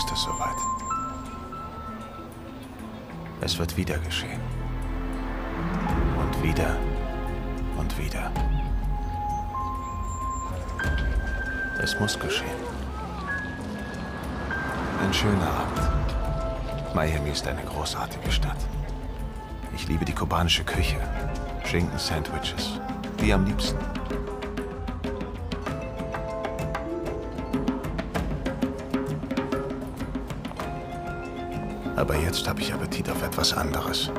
Ist es soweit. Es wird wieder geschehen. Und wieder und wieder. Es muss geschehen. Ein schöner Abend. Miami ist eine großartige Stadt. Ich liebe die kubanische Küche. Schinken-Sandwiches. Die am liebsten. Aber jetzt habe ich Appetit auf etwas anderes.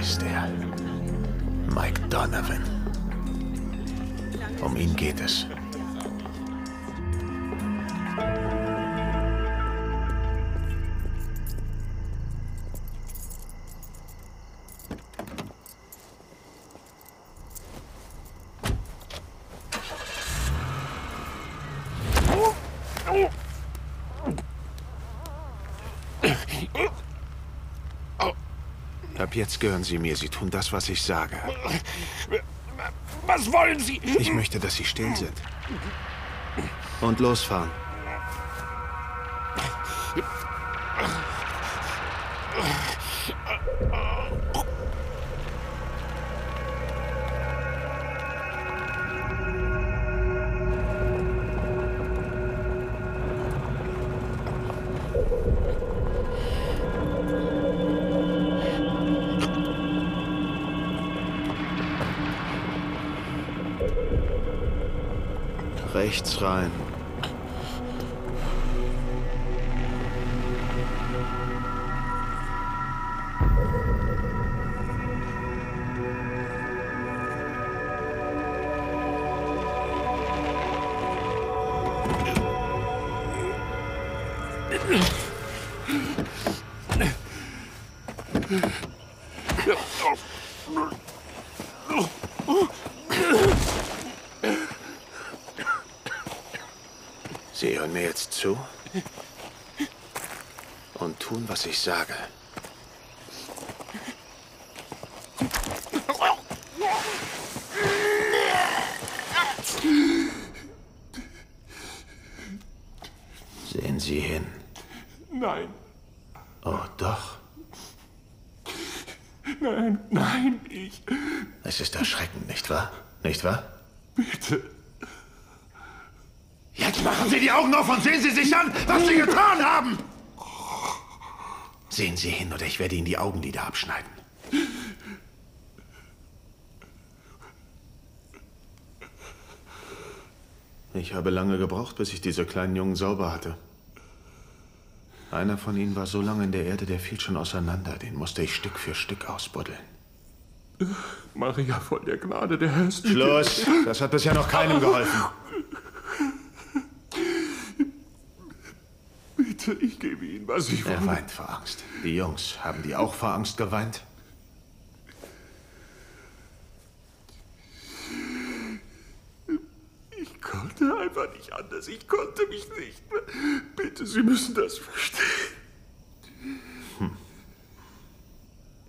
Ist er. Mike Donovan. Um ihn geht es. Jetzt gehören Sie mir. Sie tun das, was ich sage. Was wollen Sie? Ich möchte, dass Sie still sind. Und losfahren. Sie hören mir jetzt zu und tun, was ich sage. Sehen Sie hin. Nein, Oh, doch. nein, nein, ich. Es ist erschreckend, nicht wahr? Nicht wahr? Bitte. Jetzt machen Sie die Augen auf und sehen Sie sich an, was Sie getan haben! Sehen Sie hin, oder ich werde Ihnen die Augenlider abschneiden. Ich habe lange gebraucht, bis ich diese kleinen Jungen sauber hatte. Einer von ihnen war so lange in der Erde, der fiel schon auseinander. Den musste ich Stück für Stück ausbuddeln. Maria voll der Gnade, der Herr ist Schluss! Das hat bisher noch keinem geholfen. Bitte, ich gebe Ihnen, was ich Er will. weint vor Angst. Die Jungs, haben die auch vor Angst geweint? Ich konnte einfach nicht anders. Ich konnte mich nicht mehr. Bitte, Sie müssen das verstehen.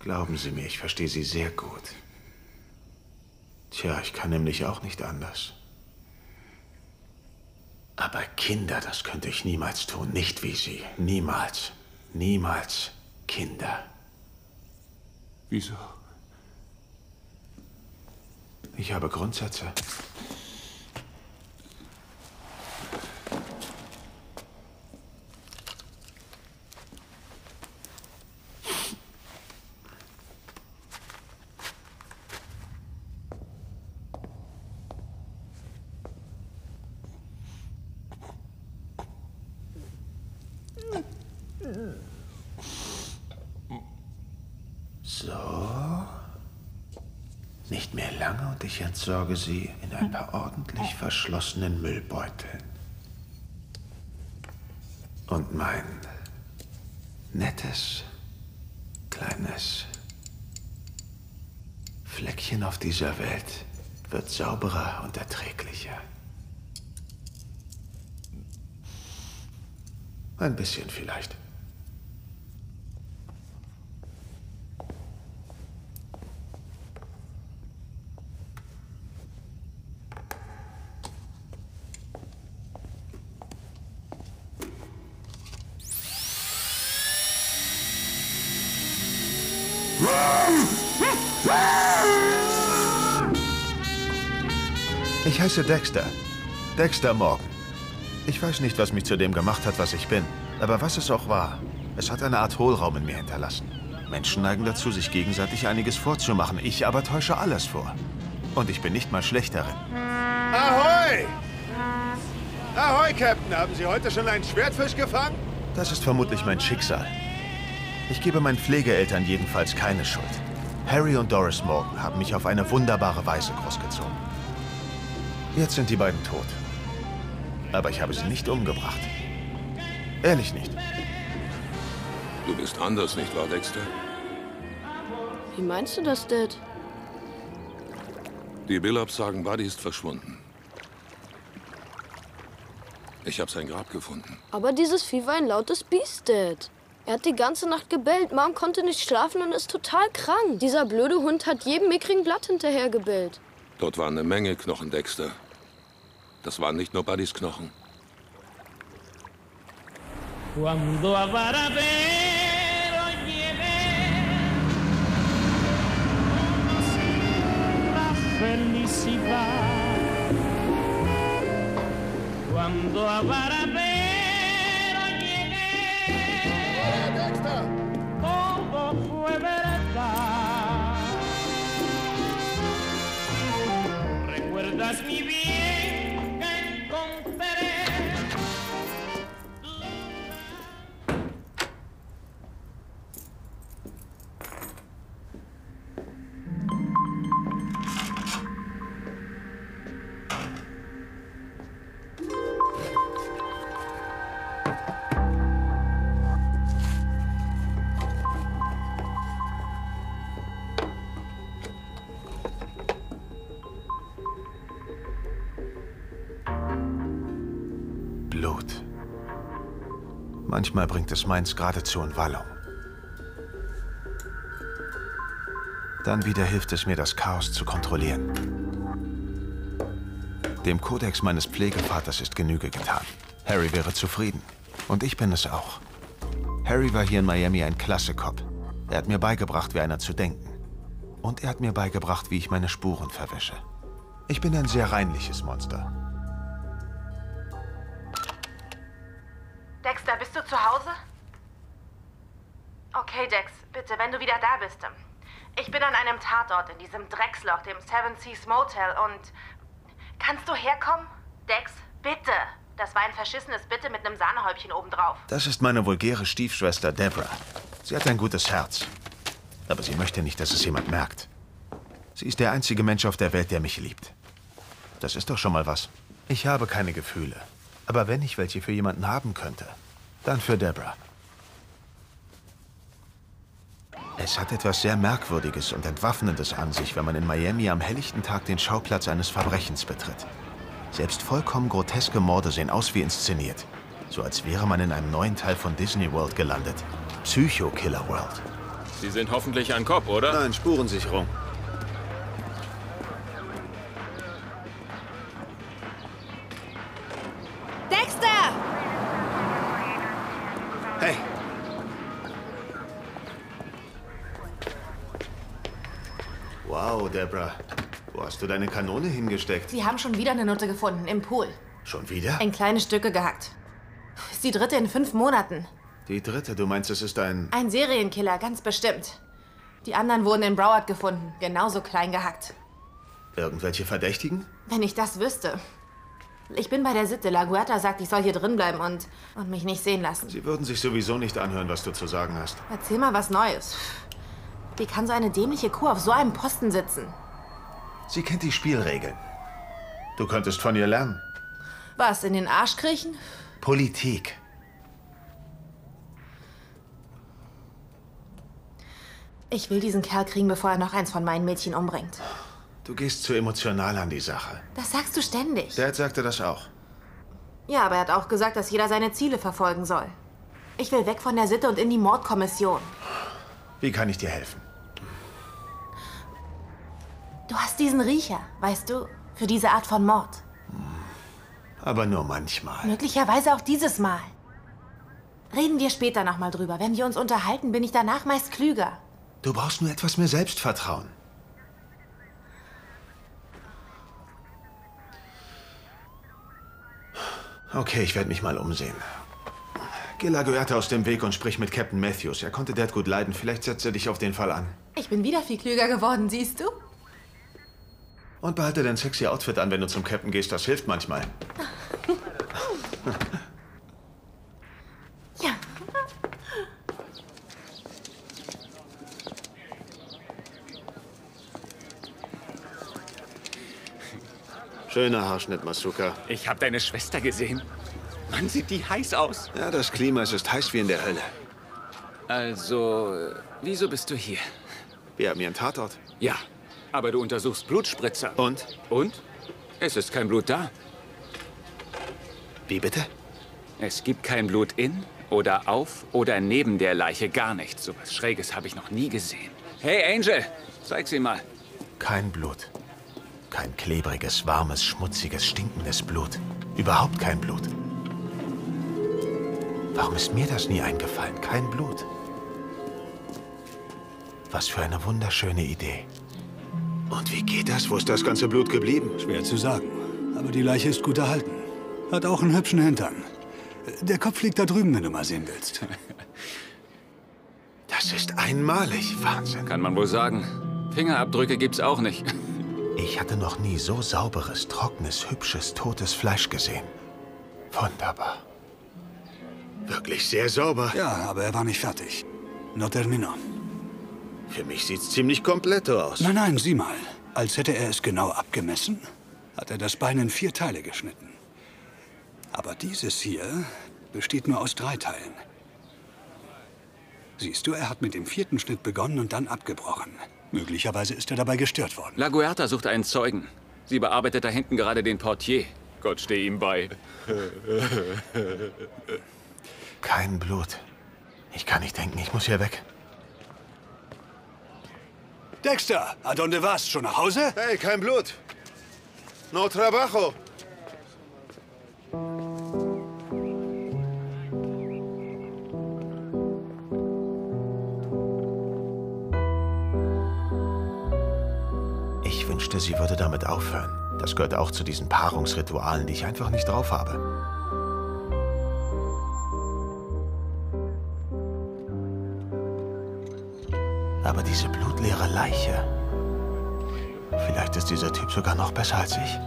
Glauben Sie mir, ich verstehe Sie sehr gut. Tja, ich kann nämlich auch nicht anders. Aber Kinder, das könnte ich niemals tun. Nicht wie Sie. Niemals. Niemals Kinder. Wieso? Ich habe Grundsätze. So. Nicht mehr lange und ich entsorge sie in ein paar ordentlich verschlossenen Müllbeuteln. Und mein nettes, kleines Fleckchen auf dieser Welt wird sauberer und erträglicher. Ein bisschen vielleicht. Heiße Dexter. Dexter Morgan. Ich weiß nicht, was mich zu dem gemacht hat, was ich bin. Aber was es auch war, es hat eine Art Hohlraum in mir hinterlassen. Menschen neigen dazu, sich gegenseitig einiges vorzumachen. Ich aber täusche alles vor. Und ich bin nicht mal schlecht darin. Ahoi! Ahoi, Captain. Haben Sie heute schon einen Schwertfisch gefangen? Das ist vermutlich mein Schicksal. Ich gebe meinen Pflegeeltern jedenfalls keine Schuld. Harry und Doris Morgan haben mich auf eine wunderbare Weise großgezogen. Jetzt sind die beiden tot. Aber ich habe sie nicht umgebracht. Ehrlich nicht. Du bist anders, nicht wahr, Dexter? Wie meinst du das, Dad? Die Billups sagen, Buddy ist verschwunden. Ich habe sein Grab gefunden. Aber dieses Vieh war ein lautes Biest, Dad. Er hat die ganze Nacht gebellt. Mom konnte nicht schlafen und ist total krank. Dieser blöde Hund hat jedem mickrigen Blatt hinterher gebellt. Dort waren eine Menge Knochen, Dexter. Das waren nicht nur Buddys Knochen. Cuando a felicidad. Cuando a Varadero llegué, todo fue verdad. ¿Recuerdas mi bien Manchmal bringt es meins geradezu in Wallung. Dann wieder hilft es mir, das Chaos zu kontrollieren. Dem Kodex meines Pflegevaters ist Genüge getan. Harry wäre zufrieden. Und ich bin es auch. Harry war hier in Miami ein klasse Cop. Er hat mir beigebracht, wie einer zu denken. Und er hat mir beigebracht, wie ich meine Spuren verwische. Ich bin ein sehr reinliches Monster. Zu Hause? Okay, Dex, bitte, wenn du wieder da bist. Ich bin an einem Tatort in diesem Drecksloch, dem Seven Seas Motel und... Kannst du herkommen? Dex, bitte. Das war ein verschissenes Bitte mit einem Sahnehäubchen obendrauf. Das ist meine vulgäre Stiefschwester Deborah. Sie hat ein gutes Herz. Aber sie möchte nicht, dass es jemand merkt. Sie ist der einzige Mensch auf der Welt, der mich liebt. Das ist doch schon mal was. Ich habe keine Gefühle. Aber wenn ich welche für jemanden haben könnte, dann für Deborah. Es hat etwas sehr Merkwürdiges und Entwaffnendes an sich, wenn man in Miami am helllichten Tag den Schauplatz eines Verbrechens betritt. Selbst vollkommen groteske Morde sehen aus wie inszeniert. So als wäre man in einem neuen Teil von Disney World gelandet. Psycho Killer World. Sie sind hoffentlich ein Cop, oder? Nein, Spurensicherung. Hey! Wow, Deborah. Wo hast du deine Kanone hingesteckt? Sie haben schon wieder eine Nutte gefunden, im Pool. Schon wieder? In kleine Stücke gehackt. Ist die dritte in fünf Monaten. Die dritte, du meinst, es ist ein... Ein Serienkiller, ganz bestimmt. Die anderen wurden in Broward gefunden, genauso klein gehackt. Irgendwelche Verdächtigen? Wenn ich das wüsste. Ich bin bei der Sitte. La Guerta sagt, ich soll hier drin bleiben und, und mich nicht sehen lassen. Sie würden sich sowieso nicht anhören, was du zu sagen hast. Erzähl mal was Neues. Wie kann so eine dämliche Kuh auf so einem Posten sitzen? Sie kennt die Spielregeln. Du könntest von ihr lernen. Was, in den Arsch kriechen? Politik. Ich will diesen Kerl kriegen, bevor er noch eins von meinen Mädchen umbringt. Du gehst zu emotional an die Sache. Das sagst du ständig. Dad sagte das auch. Ja, aber er hat auch gesagt, dass jeder seine Ziele verfolgen soll. Ich will weg von der Sitte und in die Mordkommission. Wie kann ich dir helfen? Du hast diesen Riecher, weißt du, für diese Art von Mord. Aber nur manchmal. Möglicherweise auch dieses Mal. Reden wir später nochmal drüber. Wenn wir uns unterhalten, bin ich danach meist klüger. Du brauchst nur etwas mehr Selbstvertrauen. Okay, ich werde mich mal umsehen. Geh Laguerta aus dem Weg und sprich mit Captain Matthews. Er konnte Dad gut leiden. Vielleicht setzt er dich auf den Fall an. Ich bin wieder viel klüger geworden, siehst du? Und behalte dein sexy Outfit an, wenn du zum Captain gehst. Das hilft manchmal. Ja. Schöner Haarschnitt, Masuka. Ich habe deine Schwester gesehen. Mann, sieht die heiß aus. Ja, das Klima es ist heiß wie in der Hölle. Also, äh, wieso bist du hier? Wir haben hier einen Tatort. Ja, aber du untersuchst Blutspritzer. Und? Und? Es ist kein Blut da. Wie bitte? Es gibt kein Blut in oder auf oder neben der Leiche. Gar nichts. So was Schräges habe ich noch nie gesehen. Hey, Angel, zeig sie mal. Kein Blut. Kein klebriges, warmes, schmutziges, stinkendes Blut. Überhaupt kein Blut. Warum ist mir das nie eingefallen? Kein Blut. Was für eine wunderschöne Idee. Und wie geht das? Wo ist das ganze Blut geblieben? Schwer zu sagen. Aber die Leiche ist gut erhalten. Hat auch einen hübschen Hintern. Der Kopf liegt da drüben, wenn du mal sehen willst. Das ist einmalig. Wahnsinn. Kann man wohl sagen. Fingerabdrücke gibt's auch nicht. Ich hatte noch nie so sauberes, trockenes, hübsches, totes Fleisch gesehen. Wunderbar. Wirklich sehr sauber. Ja, aber er war nicht fertig. No termino. Für mich sieht's ziemlich kompletto aus. Nein, nein, sieh mal. Als hätte er es genau abgemessen, hat er das Bein in vier Teile geschnitten. Aber dieses hier besteht nur aus drei Teilen. Siehst du, er hat mit dem vierten Schnitt begonnen und dann abgebrochen. Möglicherweise ist er dabei gestört worden. La Guerta sucht einen Zeugen. Sie bearbeitet da hinten gerade den Portier. Gott steh ihm bei. Kein Blut. Ich kann nicht denken, ich muss hier weg. Dexter, a donde vas? Schon nach Hause? Hey, kein Blut. No trabajo. Wünschte, sie würde damit aufhören. Das gehört auch zu diesen Paarungsritualen, die ich einfach nicht drauf habe. Aber diese blutleere Leiche. Vielleicht ist dieser Typ sogar noch besser als ich.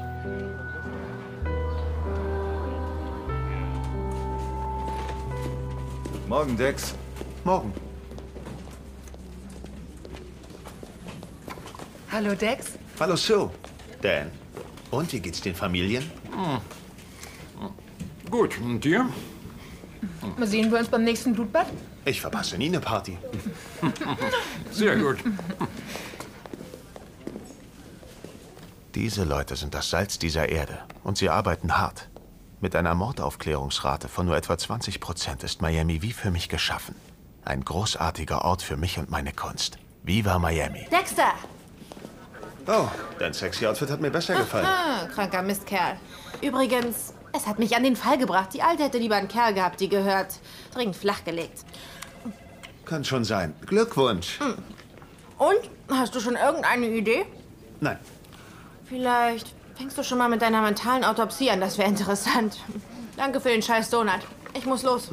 Morgen, Dex. Morgen. Hallo, Dex. Hallo, Sue. Dan. Und wie geht's den Familien? Gut, und dir? Sehen wir uns beim nächsten Blutbad? Ich verpasse nie eine Party. Sehr gut. Diese Leute sind das Salz dieser Erde und sie arbeiten hart. Mit einer Mordaufklärungsrate von nur etwa 20 Prozent ist Miami wie für mich geschaffen. Ein großartiger Ort für mich und meine Kunst. Viva Miami. Dexter! Oh, dein sexy Outfit hat mir besser gefallen. Ah, kranker Mistkerl. Übrigens, es hat mich an den Fall gebracht. Die Alte hätte lieber einen Kerl gehabt, die gehört. Dringend flachgelegt. Kann schon sein. Glückwunsch. Hm. Und? Hast du schon irgendeine Idee? Nein. Vielleicht fängst du schon mal mit deiner mentalen Autopsie an. Das wäre interessant. Danke für den scheiß Donut. Ich muss los.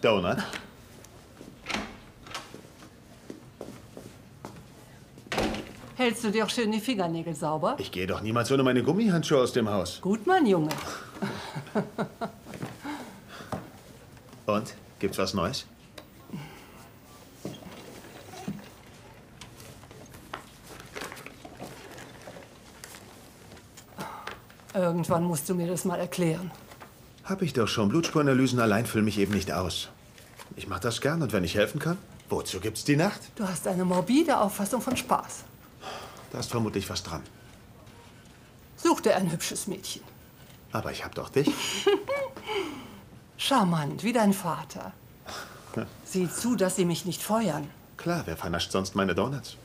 Donut? Hältst du dir auch schön die Fingernägel sauber? Ich gehe doch niemals ohne meine Gummihandschuhe aus dem Haus. Gut, mein Junge. Und? Gibt's was Neues? Irgendwann musst du mir das mal erklären. Hab ich doch schon. Blutspurenanalysen allein füllen mich eben nicht aus. Ich mache das gern und wenn ich helfen kann, wozu gibt's die Nacht? Du hast eine morbide Auffassung von Spaß. Da ist vermutlich was dran. Such dir ein hübsches Mädchen. Aber ich hab doch dich. Charmant, wie dein Vater. Sieh zu, dass sie mich nicht feuern. Klar, wer vernascht sonst meine Donuts?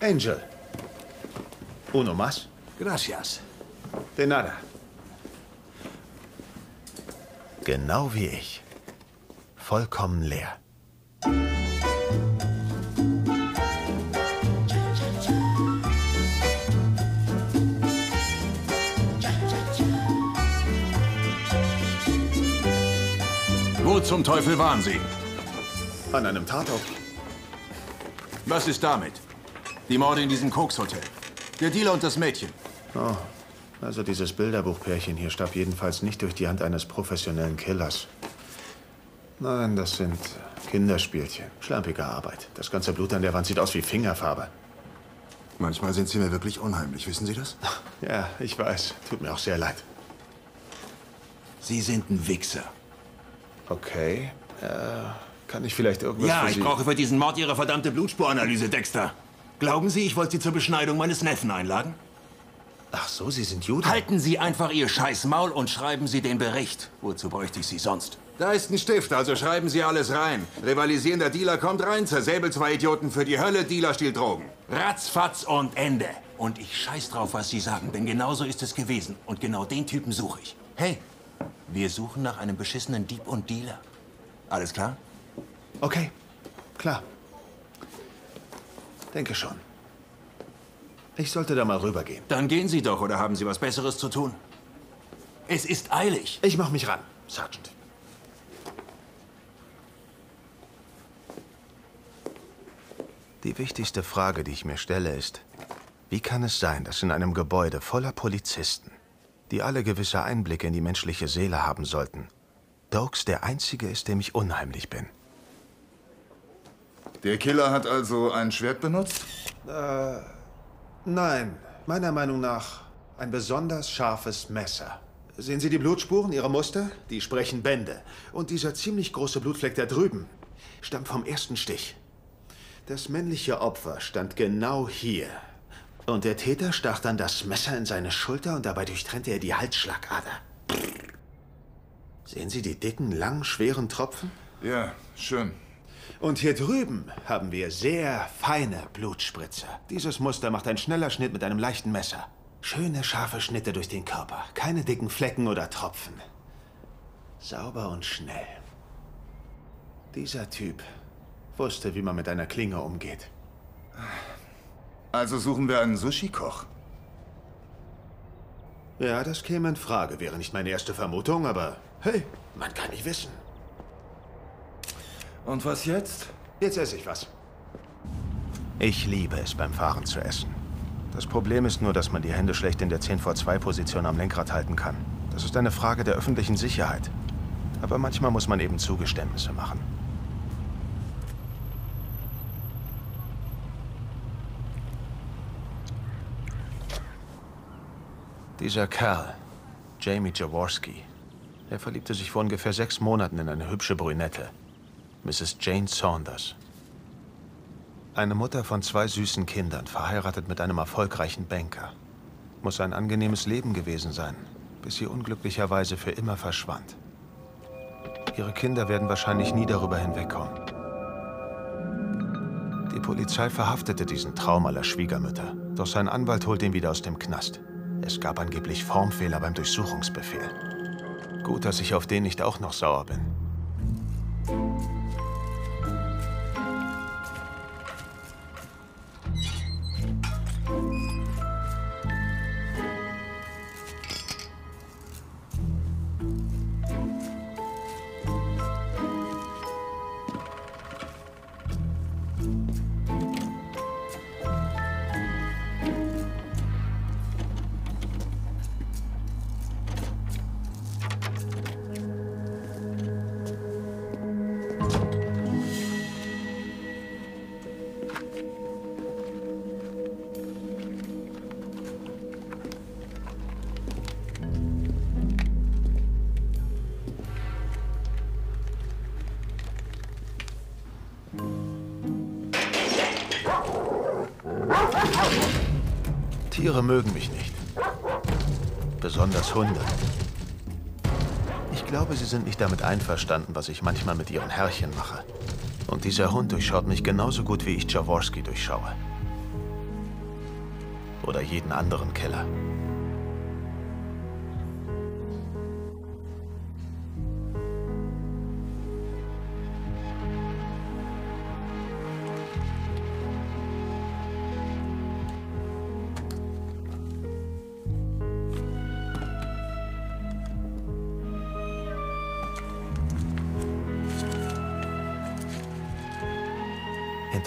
Angel. Uno más? Gracias. De nada. Genau wie ich. Vollkommen leer. Wo zum Teufel waren Sie? An einem Tatort. Was ist damit? Die Morde in diesem Kokshotel. Der Dealer und das Mädchen. Oh, also dieses Bilderbuchpärchen hier starb jedenfalls nicht durch die Hand eines professionellen Killers. Nein, das sind Kinderspielchen. Schlampige Arbeit. Das ganze Blut an der Wand sieht aus wie Fingerfarbe. Manchmal sind Sie mir wirklich unheimlich, wissen Sie das? Ja, ich weiß. Tut mir auch sehr leid. Sie sind ein Wichser. Okay. Äh, kann ich vielleicht irgendwas Ja, ich brauche für diesen Mord Ihre verdammte Blutspuranalyse, Dexter. Glauben Sie, ich wollte Sie zur Beschneidung meines Neffen einladen? Ach so, Sie sind Jude? Halten Sie einfach Ihr scheiß Maul und schreiben Sie den Bericht. Wozu bräuchte ich Sie sonst? Da ist ein Stift, also schreiben Sie alles rein. Rivalisierender Dealer kommt rein, zersäbelt zwei Idioten für die Hölle, Dealer stiehlt Drogen. Ratzfatz und Ende. Und ich scheiß drauf, was Sie sagen, denn genau so ist es gewesen. Und genau den Typen suche ich. Hey, wir suchen nach einem beschissenen Dieb und Dealer. Alles klar? Okay, klar. Denke schon. Ich sollte da mal rübergehen. Dann gehen Sie doch, oder haben Sie was Besseres zu tun? Es ist eilig. Ich mach mich ran, Sergeant. Die wichtigste Frage, die ich mir stelle, ist, wie kann es sein, dass in einem Gebäude voller Polizisten, die alle gewisse Einblicke in die menschliche Seele haben sollten, Dokes der Einzige ist, dem ich unheimlich bin? Der Killer hat also ein Schwert benutzt? Äh, nein. Meiner Meinung nach ein besonders scharfes Messer. Sehen Sie die Blutspuren, Ihre Muster? Die sprechen Bände. Und dieser ziemlich große Blutfleck da drüben stammt vom ersten Stich. Das männliche Opfer stand genau hier. Und der Täter stach dann das Messer in seine Schulter und dabei durchtrennte er die Halsschlagader. Sehen Sie die dicken, langen, schweren Tropfen? Ja, schön. Und hier drüben haben wir sehr feine Blutspritzer. Dieses Muster macht ein schneller Schnitt mit einem leichten Messer. Schöne, scharfe Schnitte durch den Körper. Keine dicken Flecken oder Tropfen. Sauber und schnell. Dieser Typ wusste, wie man mit einer Klinge umgeht. Also suchen wir einen Sushi-Koch. Ja, das käme in Frage. Wäre nicht meine erste Vermutung, aber hey, man kann nicht wissen. Und was jetzt? Jetzt esse ich was. Ich liebe es, beim Fahren zu essen. Das Problem ist nur, dass man die Hände schlecht in der 10 vor 2 Position am Lenkrad halten kann. Das ist eine Frage der öffentlichen Sicherheit. Aber manchmal muss man eben Zugeständnisse machen. Dieser Kerl, Jamie Jaworski, er verliebte sich vor ungefähr sechs Monaten in eine hübsche Brünette, Mrs. Jane Saunders. Eine Mutter von zwei süßen Kindern, verheiratet mit einem erfolgreichen Banker. Muss ein angenehmes Leben gewesen sein, bis sie unglücklicherweise für immer verschwand. Ihre Kinder werden wahrscheinlich nie darüber hinwegkommen. Die Polizei verhaftete diesen Traum aller Schwiegermütter, doch sein Anwalt holt ihn wieder aus dem Knast. Es gab angeblich Formfehler beim Durchsuchungsbefehl. Gut, dass ich auf den nicht auch noch sauer bin. Nicht damit einverstanden, was ich manchmal mit ihren Herrchen mache. Und dieser Hund durchschaut mich genauso gut, wie ich Jaworski durchschaue. Oder jeden anderen Killer.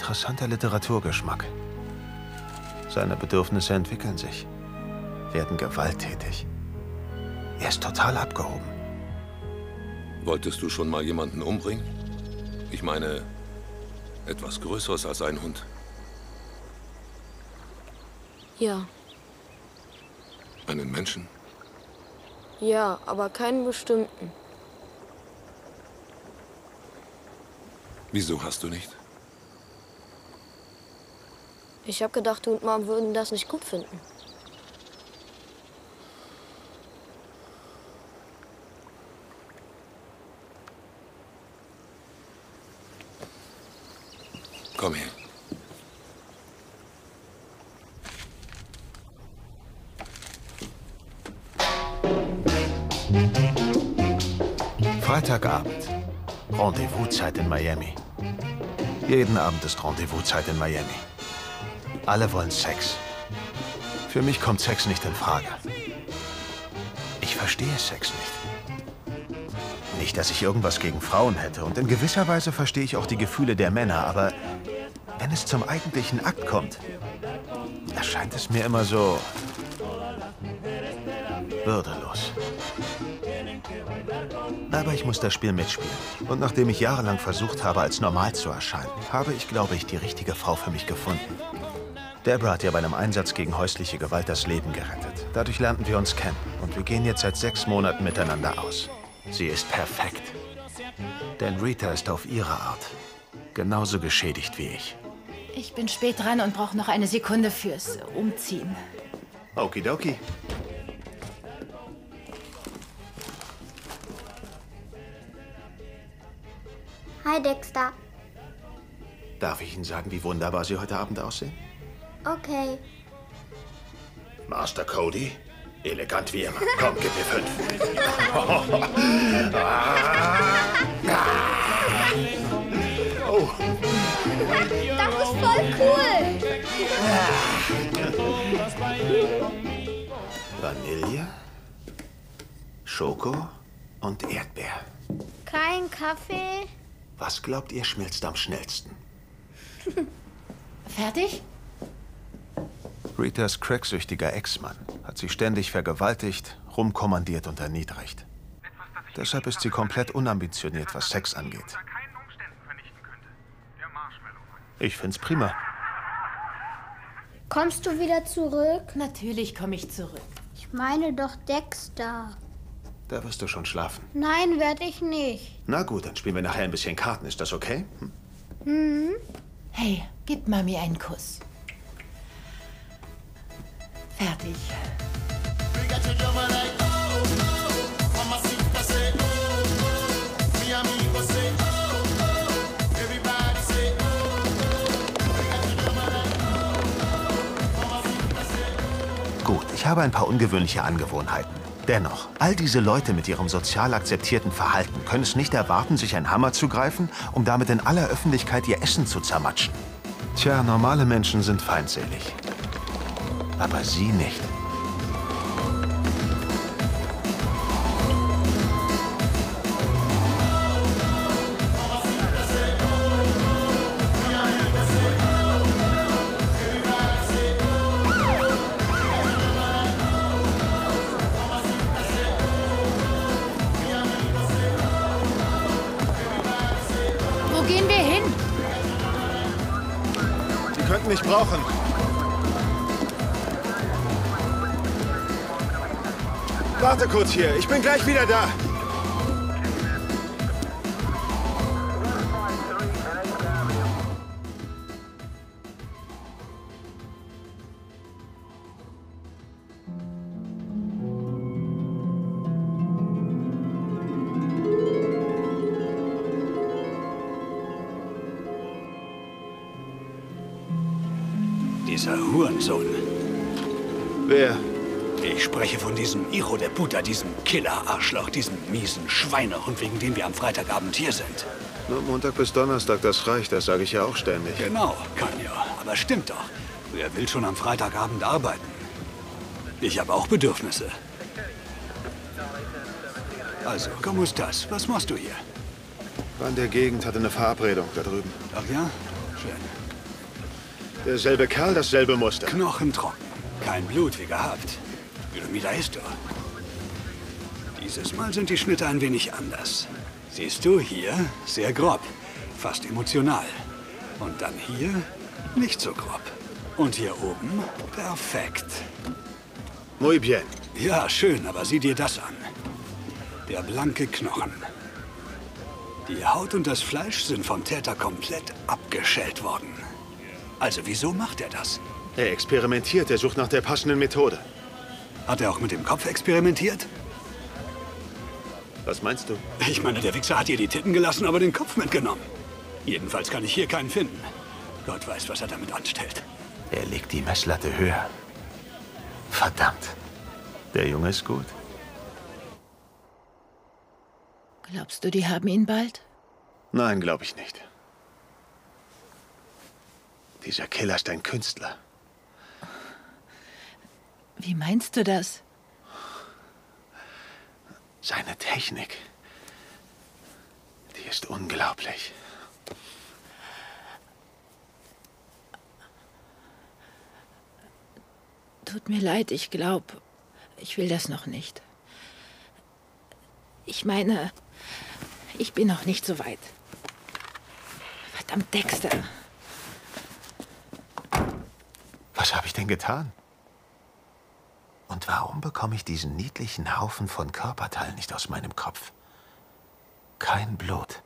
Interessanter Literaturgeschmack. Seine Bedürfnisse entwickeln sich, werden gewalttätig. Er ist total abgehoben. Wolltest du schon mal jemanden umbringen? Ich meine, etwas Größeres als ein Hund. Ja, Einen Menschen? ja, aber keinen bestimmten. Wieso hast du nicht? Ich habe gedacht, du und Mom würden das nicht gut finden. Komm her. Freitagabend. Rendezvous-Zeit in Miami. Jeden Abend ist Rendezvous-Zeit in Miami. Alle wollen Sex. Für mich kommt Sex nicht in Frage. Ich verstehe Sex nicht. Nicht, dass ich irgendwas gegen Frauen hätte. Und in gewisser Weise verstehe ich auch die Gefühle der Männer. Aber wenn es zum eigentlichen Akt kommt, erscheint es mir immer so würdelos. Aber ich muss das Spiel mitspielen. Und nachdem ich jahrelang versucht habe, als normal zu erscheinen, habe ich, glaube ich, die richtige Frau für mich gefunden. Deborah hat ja bei einem Einsatz gegen häusliche Gewalt das Leben gerettet. Dadurch lernten wir uns kennen. Und wir gehen jetzt seit sechs Monaten miteinander aus. Sie ist perfekt. Denn Rita ist auf ihre Art genauso geschädigt wie ich. Ich bin spät dran und brauche noch eine Sekunde fürs Umziehen. Okidoki. Hi Dexter. Darf ich Ihnen sagen, wie wunderbar Sie heute Abend aussehen? Okay. Master Cody, elegant wie immer. Komm, gib mir fünf. oh. Das ist voll cool. Vanille, Schoko und Erdbeer. Kein Kaffee. Was glaubt ihr schmilzt am schnellsten? Fertig? Ritas cracksüchtiger Ex-Mann hat sie ständig vergewaltigt, rumkommandiert und erniedrigt. Deshalb ist sie komplett unambitioniert, was Sex angeht. Ich find's prima. Kommst du wieder zurück? Natürlich komme ich zurück. Ich meine doch Dexter. Da wirst du schon schlafen. Nein, werde ich nicht. Na gut, dann spielen wir nachher ein bisschen Karten. Ist das okay? Hm? Hm? Hey, gib Mami einen Kuss. Fertig. Gut, ich habe ein paar ungewöhnliche Angewohnheiten. Dennoch, all diese Leute mit ihrem sozial akzeptierten Verhalten können es nicht erwarten, sich einen Hammer zu greifen, um damit in aller Öffentlichkeit ihr Essen zu zermatschen. Tja, normale Menschen sind feindselig. Aber sie nicht. Kurz hier, ich bin gleich wieder da. Killer-Arschloch, diesem miesen Schweinehund, wegen dem wir am Freitagabend hier sind. Nur Montag bis Donnerstag, das reicht, das sage ich ja auch ständig. Genau, kann ja. Aber stimmt doch. Wer will schon am Freitagabend arbeiten? Ich habe auch Bedürfnisse. Also, ¿cómo estás? Was machst du hier? War in der Gegend, hatte eine Verabredung da drüben. Ach ja? Schön. Derselbe Kerl, dasselbe Muster. Knochentrocken. Kein Blut wie gehabt. Mira esto. Dieses Mal sind die Schnitte ein wenig anders. Siehst du, hier sehr grob, fast emotional. Und dann hier nicht so grob. Und hier oben perfekt. Muy bien. Ja, schön, aber sieh dir das an. Der blanke Knochen. Die Haut und das Fleisch sind vom Täter komplett abgeschält worden. Also wieso macht er das? Er experimentiert, er sucht nach der passenden Methode. Hat er auch mit dem Kopf experimentiert? Was meinst du? Ich meine, der Wichser hat ihr die Titten gelassen, aber den Kopf mitgenommen. Jedenfalls kann ich hier keinen finden. Gott weiß, was er damit anstellt. Er legt die Messlatte höher. Verdammt. Der Junge ist gut. Glaubst du, die haben ihn bald? Nein, glaube ich nicht. Dieser Killer ist ein Künstler. Wie meinst du das? Seine Technik. Die ist unglaublich. Tut mir leid, ich glaube, ich will das noch nicht. Ich meine, ich bin noch nicht so weit. Verdammt, Dexter. Was habe ich denn getan? Und warum bekomme ich diesen niedlichen Haufen von Körperteilen nicht aus meinem Kopf? Kein Blut.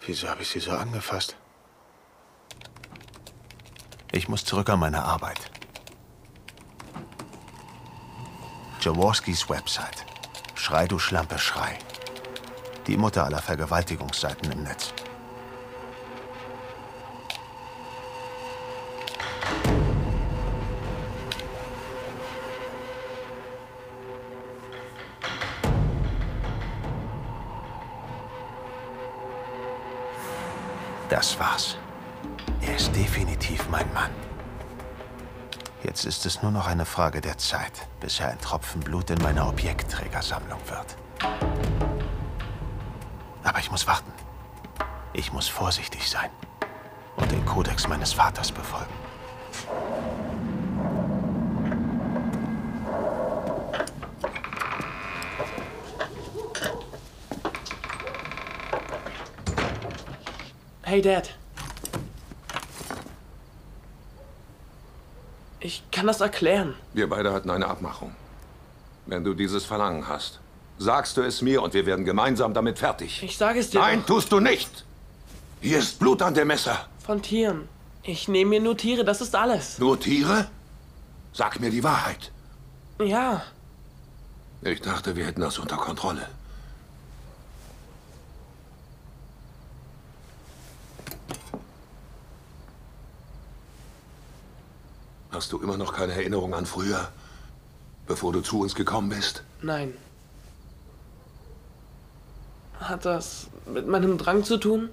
Wieso habe ich sie so angefasst? Ich muss zurück an meine Arbeit. Jaworskis Website. Schrei, du Schlampe, schrei. Die Mutter aller Vergewaltigungsseiten im Netz. Das war's. Er ist definitiv mein Mann. Jetzt ist es nur noch eine Frage der Zeit, bis er ein Tropfen Blut in meiner Objektträgersammlung wird. Aber ich muss warten. Ich muss vorsichtig sein und den Kodex meines Vaters befolgen. Hey, Dad. Ich kann das erklären. Wir beide hatten eine Abmachung. Wenn du dieses Verlangen hast, sagst du es mir und wir werden gemeinsam damit fertig. Ich sage es dir. Nein, doch. tust du nicht. Hier ist Blut an dem Messer. Von Tieren. Ich nehme mir nur Tiere, das ist alles. Nur Tiere? Sag mir die Wahrheit. Ja. Ich dachte, wir hätten das unter Kontrolle. Hast du immer noch keine Erinnerung an früher, bevor du zu uns gekommen bist? Nein. Hat das mit meinem Drang zu tun?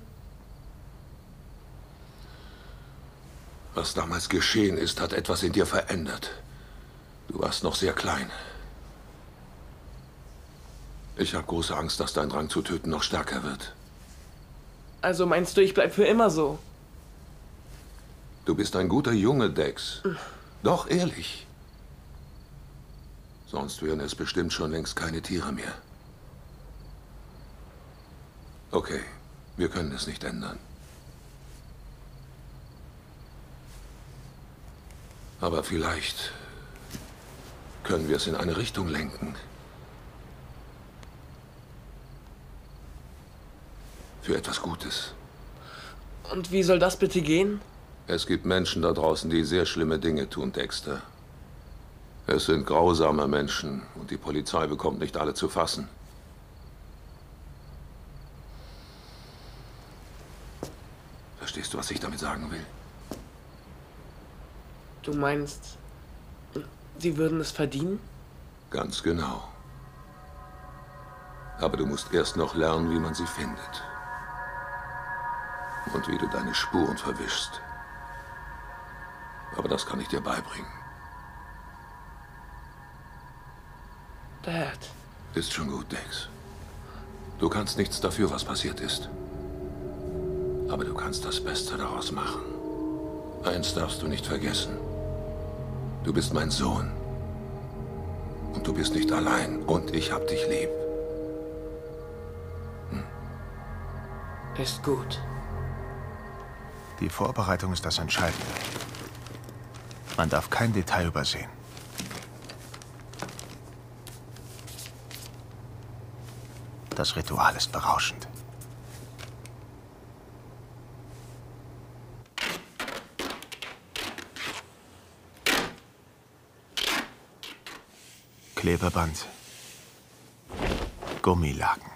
Was damals geschehen ist, hat etwas in dir verändert. Du warst noch sehr klein. Ich habe große Angst, dass dein Drang zu töten noch stärker wird. Also meinst du, ich bleib für immer so? Du bist ein guter Junge, Dex. Doch ehrlich. Sonst wären es bestimmt schon längst keine Tiere mehr. Okay, wir können es nicht ändern. Aber vielleicht können wir es in eine Richtung lenken. Für etwas Gutes. Und wie soll das bitte gehen? Es gibt Menschen da draußen, die sehr schlimme Dinge tun, Dexter. Es sind grausame Menschen und die Polizei bekommt nicht alle zu fassen. Verstehst du, was ich damit sagen will? Du meinst, sie würden es verdienen? Ganz genau. Aber du musst erst noch lernen, wie man sie findet. Und wie du deine Spuren verwischst. Aber das kann ich dir beibringen. Dad. Ist schon gut, Dex. Du kannst nichts dafür, was passiert ist. Aber du kannst das Beste daraus machen. Eins darfst du nicht vergessen. Du bist mein Sohn. Und du bist nicht allein. Und ich hab dich lieb. Ist gut. Die Vorbereitung ist das Entscheidende. Man darf kein Detail übersehen. Das Ritual ist berauschend. Klebeband. Gummilaken.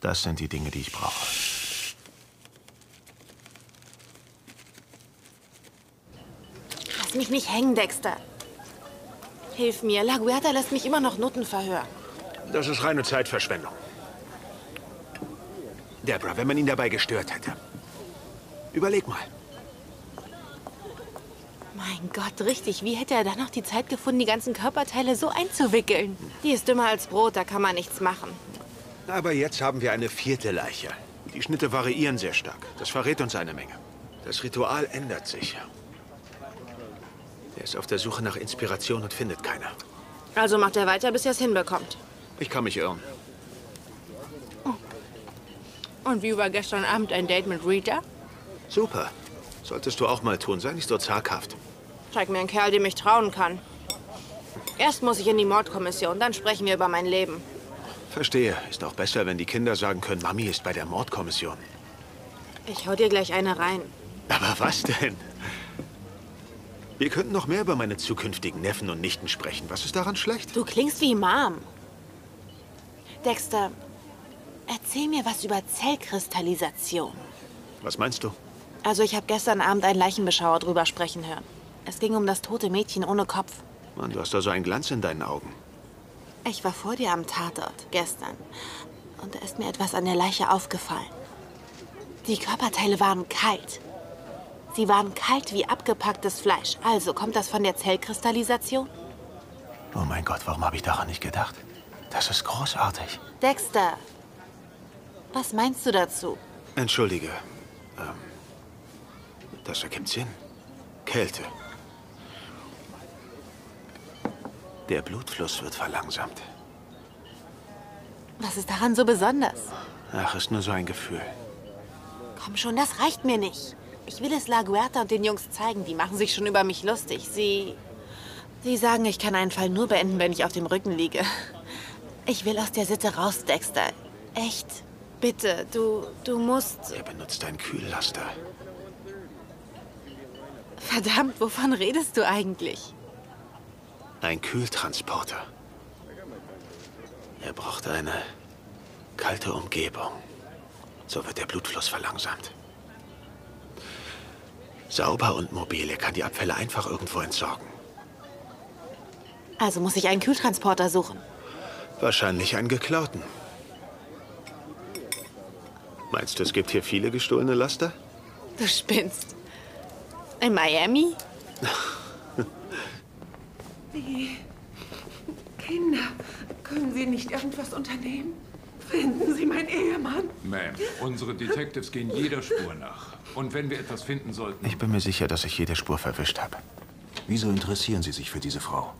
Das sind die Dinge, die ich brauche. Lass mich nicht hängen, Dexter. Hilf mir. La Guerta lässt mich immer noch Nutten verhören. Das ist reine Zeitverschwendung. Deborah, wenn man ihn dabei gestört hätte. Überleg mal. Mein Gott, richtig. Wie hätte er dann noch die Zeit gefunden, die ganzen Körperteile so einzuwickeln? Die ist dümmer als Brot, da kann man nichts machen. Aber jetzt haben wir eine vierte Leiche. Die Schnitte variieren sehr stark. Das verrät uns eine Menge. Das Ritual ändert sich. Er ist auf der Suche nach Inspiration und findet keine. Also macht er weiter, bis er es hinbekommt. Ich kann mich irren. Und wie war gestern Abend ein Date mit Rita? Super. Solltest du auch mal tun. Sei nicht so zaghaft. Zeig mir einen Kerl, dem ich trauen kann. Erst muss ich in die Mordkommission, dann sprechen wir über mein Leben. Verstehe. Ist auch besser, wenn die Kinder sagen können, Mami ist bei der Mordkommission. Ich hau dir gleich eine rein. Aber was denn? Wir könnten noch mehr über meine zukünftigen Neffen und Nichten sprechen. Was ist daran schlecht? Du klingst wie Mom. Dexter, erzähl mir was über Zellkristallisation. Was meinst du? Also ich habe gestern Abend einen Leichenbeschauer drüber sprechen hören. Es ging um das tote Mädchen ohne Kopf. Mann, du hast da so einen Glanz in deinen Augen. Ich war vor dir am Tatort, gestern. Und da ist mir etwas an der Leiche aufgefallen. Die Körperteile waren kalt. Sie waren kalt wie abgepacktes Fleisch. Also kommt das von der Zellkristallisation? Oh mein Gott, warum habe ich daran nicht gedacht? Das ist großartig. Dexter, was meinst du dazu? Entschuldige. Ähm, das ergibt Sinn. Kälte. Der Blutfluss wird verlangsamt. Was ist daran so besonders? Ach, ist nur so ein Gefühl. Komm schon, das reicht mir nicht. Ich will es La Guerta und den Jungs zeigen. Die machen sich schon über mich lustig. Sie. Sie sagen, ich kann einen Fall nur beenden, wenn ich auf dem Rücken liege. Ich will aus der Sitte raus, Dexter. Echt. Bitte, du. du musst. Er benutzt einen Kühllaster. Verdammt, wovon redest du eigentlich? Ein Kühltransporter. Er braucht eine kalte Umgebung. So wird der Blutfluss verlangsamt. Sauber und mobil. Er kann die Abfälle einfach irgendwo entsorgen. Also muss ich einen Kühltransporter suchen. Wahrscheinlich einen geklauten. Meinst du, es gibt hier viele gestohlene Laster? Du spinnst. In Miami? Die Kinder, können Sie nicht irgendwas unternehmen? Finden Sie meinen Ehemann. Ma'am, unsere Detectives gehen jeder Spur nach. Und wenn wir etwas finden sollten... Ich bin mir sicher, dass ich jede Spur verwischt habe. Wieso interessieren Sie sich für diese Frau?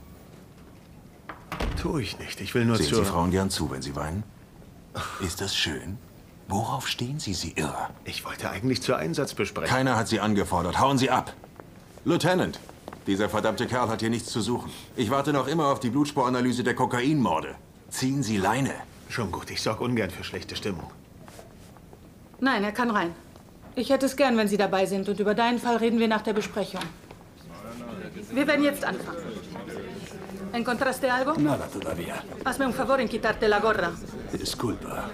Tue ich nicht. Ich will nur Sehen zu... Sie Frauen gern zu, wenn sie weinen? Ist das schön? Worauf stehen Sie, Sie Irrer? Ich wollte eigentlich zur Einsatzbesprechung. Keiner hat Sie angefordert. Hauen Sie ab. Lieutenant, dieser verdammte Kerl hat hier nichts zu suchen. Ich warte noch immer auf die Blutsporanalyse der Kokainmorde. Ziehen Sie Leine. Schon gut, ich sorge ungern für schlechte Stimmung. Nein, er kann rein. Ich hätte es gern, wenn Sie dabei sind. Und über deinen Fall reden wir nach der Besprechung. Wir werden jetzt anfangen. ¿Encontraste algo? Nada todavía. Hazme un favor en quitarte la gorra. Disculpa.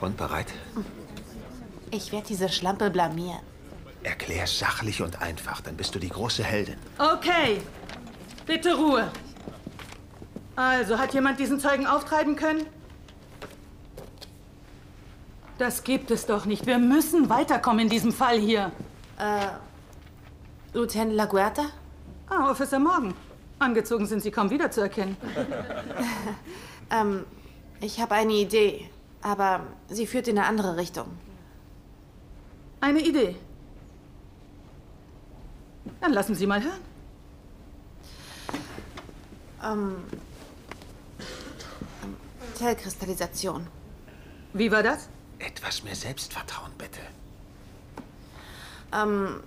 Und bereit? Ich werde diese Schlampe blamieren. Erklär sachlich und einfach, dann bist du die große Heldin. Okay. Bitte Ruhe. Also, hat jemand diesen Zeugen auftreiben können? Das gibt es doch nicht. Wir müssen weiterkommen in diesem Fall hier. Äh, Lieutenant LaGuerta? Ah, Officer Morgan. Angezogen sind Sie kaum wiederzuerkennen. ähm, ich habe eine Idee, aber sie führt in eine andere Richtung. Eine Idee. Dann lassen Sie mal hören. Ähm, Zellkristallisation. Wie war das? Etwas mehr Selbstvertrauen, bitte. Ähm,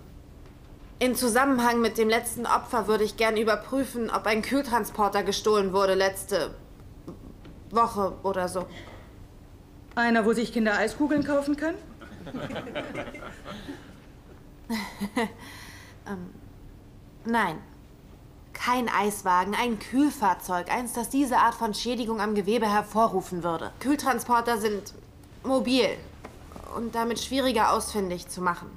in Zusammenhang mit dem letzten Opfer würde ich gern überprüfen, ob ein Kühltransporter gestohlen wurde letzte Woche oder so. Einer, wo sich Kinder Eiskugeln kaufen können? ähm, nein. Kein Eiswagen, ein Kühlfahrzeug, eins, das diese Art von Schädigung am Gewebe hervorrufen würde. Kühltransporter sind mobil und damit schwieriger ausfindig zu machen.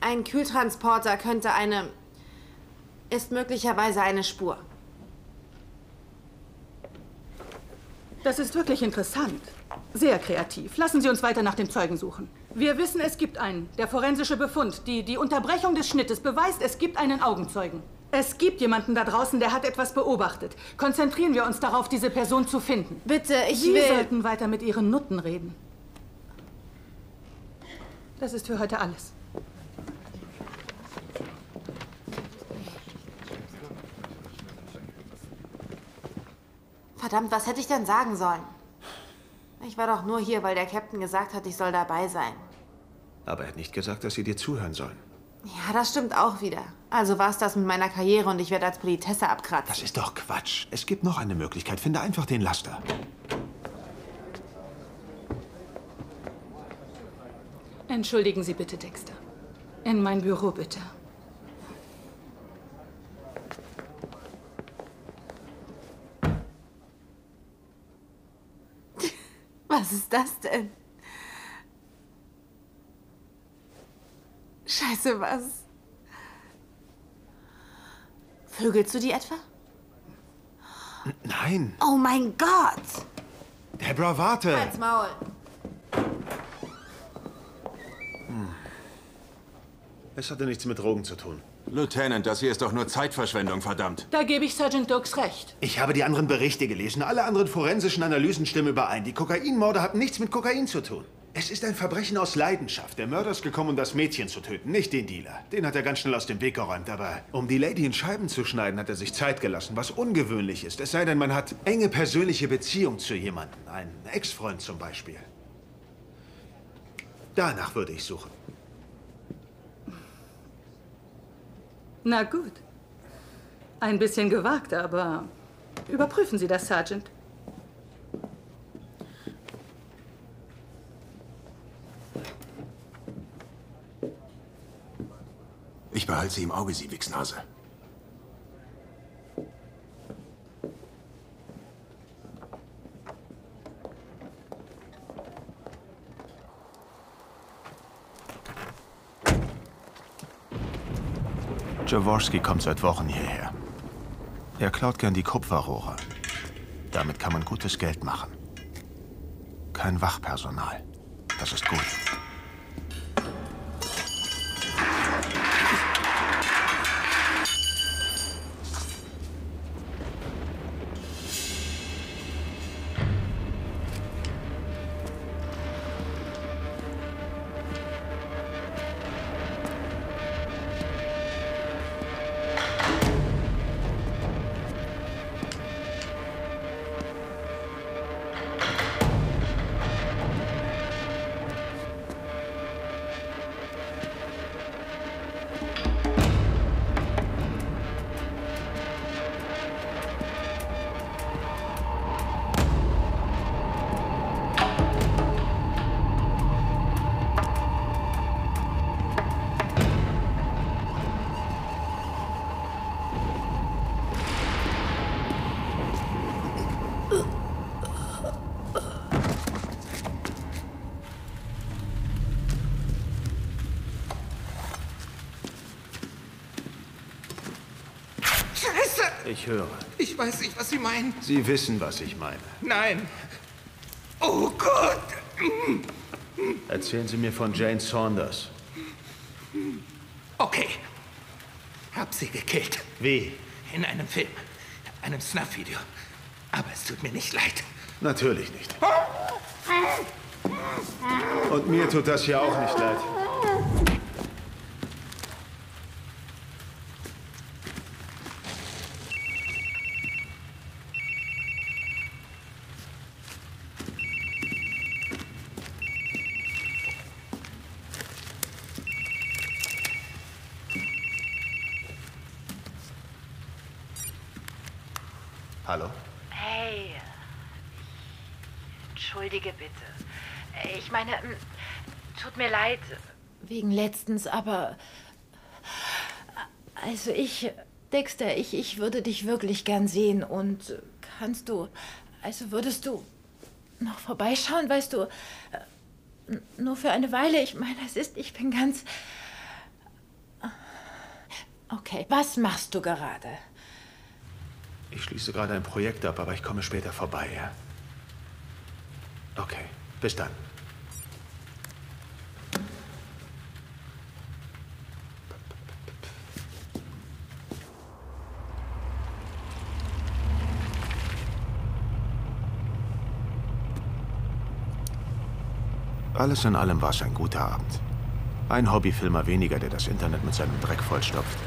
Ein Kühltransporter könnte eine... ist möglicherweise eine Spur. Das ist wirklich interessant. Sehr kreativ. Lassen Sie uns weiter nach dem Zeugen suchen. Wir wissen, es gibt einen. Der forensische Befund, die, die Unterbrechung des Schnittes beweist, es gibt einen Augenzeugen. Es gibt jemanden da draußen, der hat etwas beobachtet. Konzentrieren wir uns darauf, diese Person zu finden. Bitte, ich Sie will... sollten weiter mit Ihren Nutten reden. Das ist für heute alles. Verdammt, was hätte ich denn sagen sollen? Ich war doch nur hier, weil der Captain gesagt hat, ich soll dabei sein. Aber er hat nicht gesagt, dass Sie dir zuhören sollen. Ja, das stimmt auch wieder. Also war es das mit meiner Karriere und ich werde als Politesse abkratzen. Das ist doch Quatsch. Es gibt noch eine Möglichkeit. Finde einfach den Laster. Entschuldigen Sie bitte, Dexter. In mein Büro, bitte. Was ist das denn? Scheiße, was? Vögelst du die etwa? Nein. Oh mein Gott! Deborah, warte. Halt's Maul. Hm. Es hatte nichts mit Drogen zu tun. Lieutenant, das hier ist doch nur Zeitverschwendung, verdammt. Da gebe ich Sergeant Dukes recht. Ich habe die anderen Berichte gelesen. Alle anderen forensischen Analysen stimmen überein. Die Kokainmorde hatten nichts mit Kokain zu tun. Es ist ein Verbrechen aus Leidenschaft. Der Mörder ist gekommen, um das Mädchen zu töten, nicht den Dealer. Den hat er ganz schnell aus dem Weg geräumt. Aber um die Lady in Scheiben zu schneiden, hat er sich Zeit gelassen, was ungewöhnlich ist. Es sei denn, man hat enge persönliche Beziehung zu jemandem. Ein Ex-Freund zum Beispiel. Danach würde ich suchen. Na gut. Ein bisschen gewagt, aber überprüfen Sie das, Sergeant. Ich behalte sie im Auge, Sie Wichsnase. Jaworski kommt seit Wochen hierher. Er klaut gern die Kupferrohre. Damit kann man gutes Geld machen. Kein Wachpersonal. Das ist gut. Ich höre. Ich weiß nicht, was Sie meinen. Sie wissen, was ich meine. Nein. Oh Gott. Erzählen Sie mir von Jane Saunders. Okay. Hab sie gekillt. Wie? In einem Film. Einem Snuff-Video. Aber es tut mir nicht leid. Natürlich nicht. Und mir tut das ja auch nicht leid. Hallo? Hey. Entschuldige bitte. Ich meine, ähm, tut mir leid. Wegen letztens, aber. Also ich. Dexter, ich, ich würde dich wirklich gern sehen und kannst du. Also würdest du noch vorbeischauen, weißt du? Nur für eine Weile. Ich meine, es ist. Ich bin ganz. Okay, was machst du gerade? Ich schließe gerade ein Projekt ab, aber ich komme später vorbei, ja? Okay, bis dann. Alles in allem war es ein guter Abend. Ein Hobbyfilmer weniger, der das Internet mit seinem Dreck vollstopft.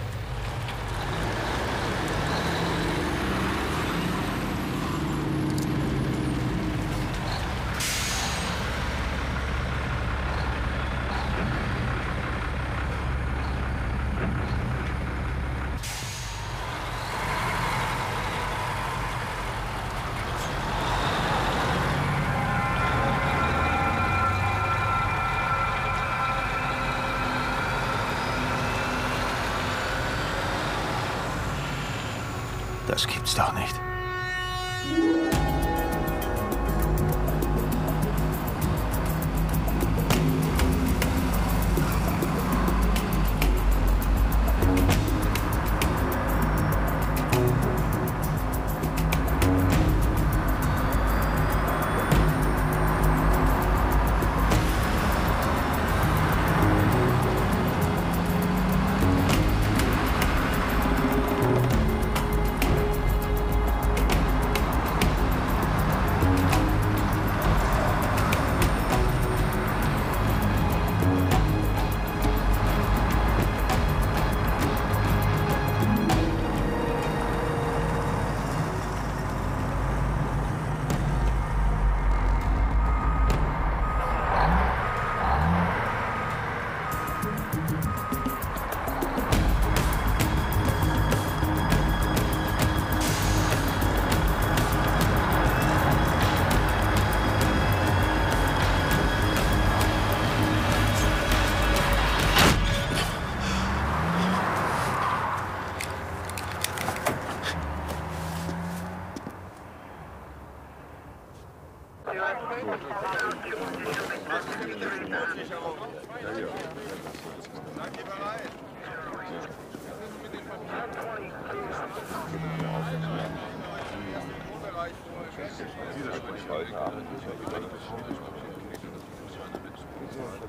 Das gibt's doch nicht.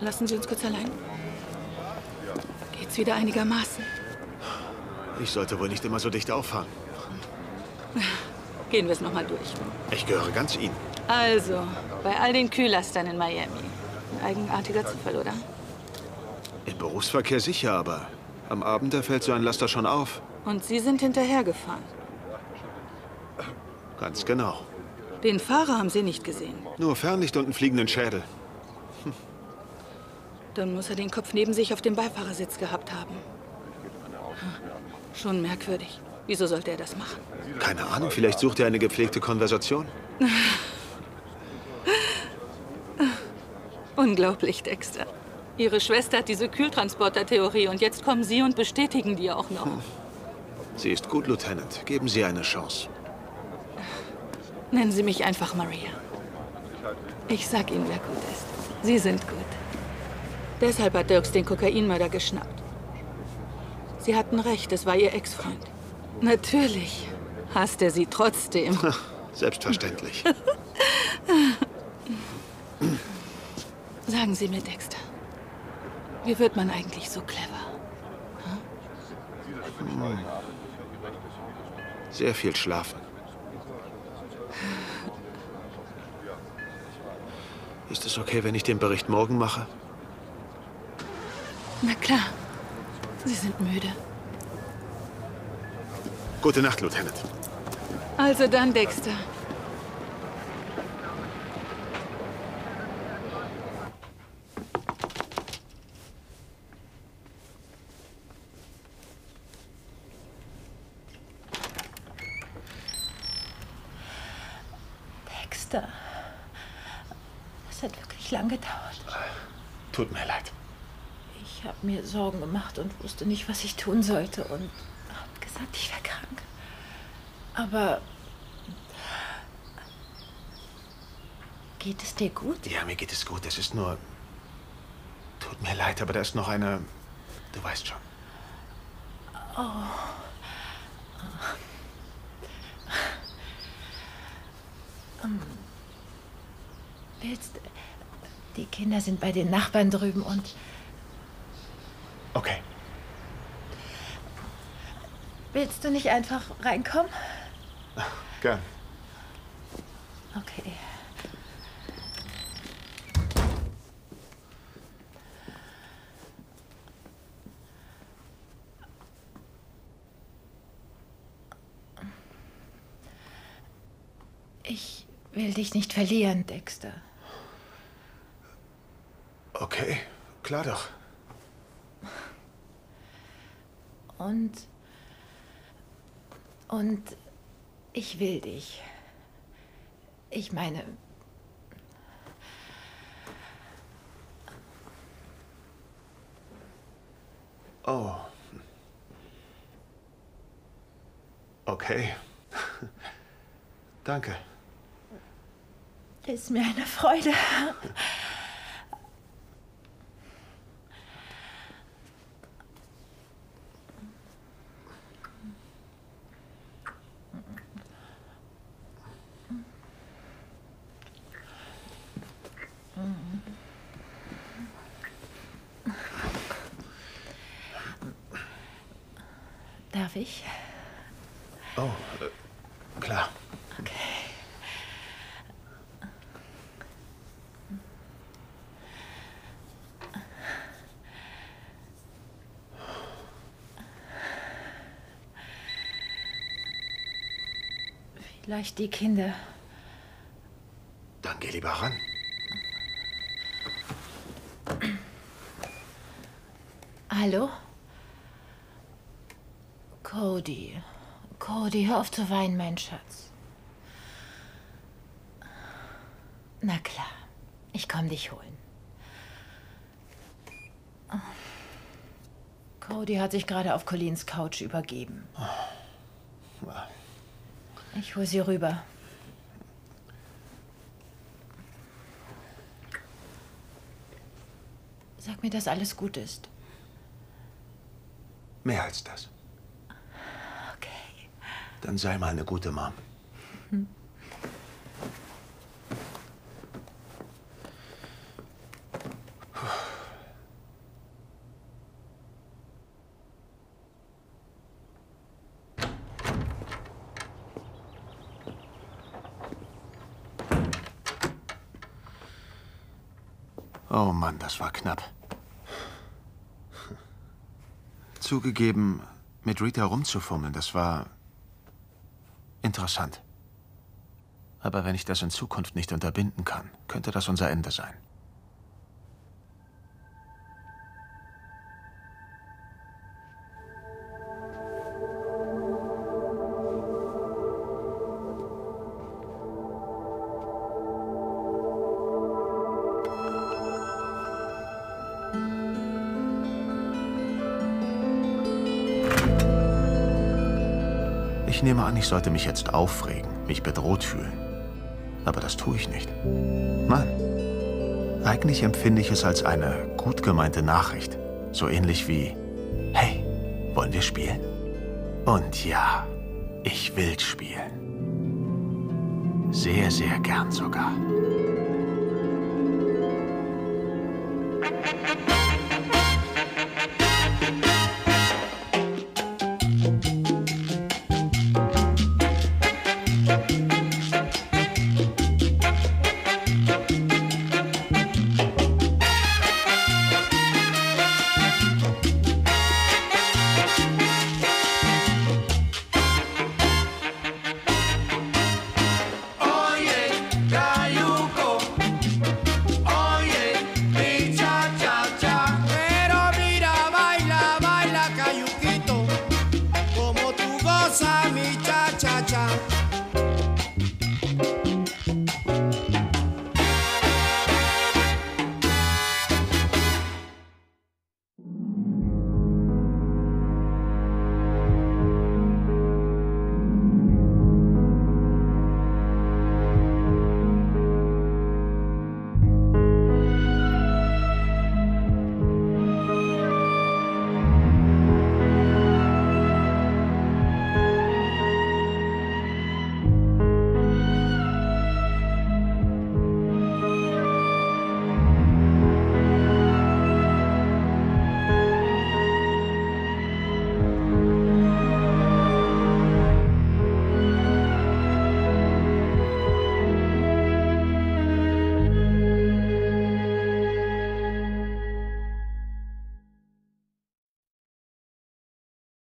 Lassen Sie uns kurz allein. Geht's wieder einigermaßen? Ich sollte wohl nicht immer so dicht auffahren. Gehen wir es nochmal durch. Ich gehöre ganz Ihnen. Also, bei all den Kühlastern in Miami. Ein eigenartiger Zufall, oder? Im Berufsverkehr sicher, aber am Abend da fällt so ein Laster schon auf. Und Sie sind hinterhergefahren. Ganz genau. Den Fahrer haben Sie nicht gesehen. Nur Fernlicht und einen fliegenden Schädel. Dann muss er den Kopf neben sich auf dem Beifahrersitz gehabt haben. Hm, Schon merkwürdig. Wieso sollte er das machen? Keine Ahnung, vielleicht sucht er eine gepflegte Konversation. Unglaublich, Dexter. Ihre Schwester hat diese Kühltransporter-Theorie und jetzt kommen Sie und bestätigen die auch noch. Sie ist gut, Lieutenant. Geben Sie eine Chance. Nennen Sie mich einfach Maria. Ich sag Ihnen, wer gut ist. Sie sind gut. Deshalb hat Dirks den Kokainmörder geschnappt. Sie hatten recht, es war Ihr Ex-Freund. Natürlich. hasst er sie trotzdem. Selbstverständlich. Sagen Sie mir, Dexter, wie wird man eigentlich so clever? Hm. Sehr viel schlafen. Ist es okay, wenn ich den Bericht morgen mache? Na klar. Sie sind müde. Gute Nacht, Lieutenant. Also dann, Dexter. Dexter. Es hat wirklich lang gedauert. Tut mir leid. Ich habe mir Sorgen gemacht und wusste nicht, was ich tun sollte und habe gesagt, ich wäre krank. Aber geht es dir gut? Ja, mir geht es gut. Es ist nur. Tut mir leid, aber da ist noch eine. Du weißt schon. Oh. Ähm, Willst. Die Kinder sind bei den Nachbarn drüben und. Okay. Willst du nicht einfach reinkommen? Gern. Okay. Ich will dich nicht verlieren, Dexter. Okay, klar doch. Und. Und ich will dich. Ich meine. Oh. Okay. Danke. Ist mir eine Freude. Darf ich? Oh, äh, klar. Okay. Vielleicht die Kinder. Dann geh lieber ran. Hallo? Cody. Cody, hör auf zu weinen, mein Schatz. Na klar, ich komm dich holen. Cody hat sich gerade auf Collins Couch übergeben. Ich hol sie rüber. Sag mir, dass alles gut ist. Mehr als das. Okay. Dann sei mal eine gute Mom. Oh Mann, das war knapp. Zugegeben, mit Rita rumzufummeln, das war interessant. Aber wenn ich das in Zukunft nicht unterbinden kann, könnte das unser Ende sein. Ich sollte mich jetzt aufregen, mich bedroht fühlen. Aber das tue ich nicht. Nein. Eigentlich empfinde ich es als eine gut gemeinte Nachricht. So ähnlich wie, hey, wollen wir spielen? Und ja, Ich will spielen. Sehr, sehr gern sogar.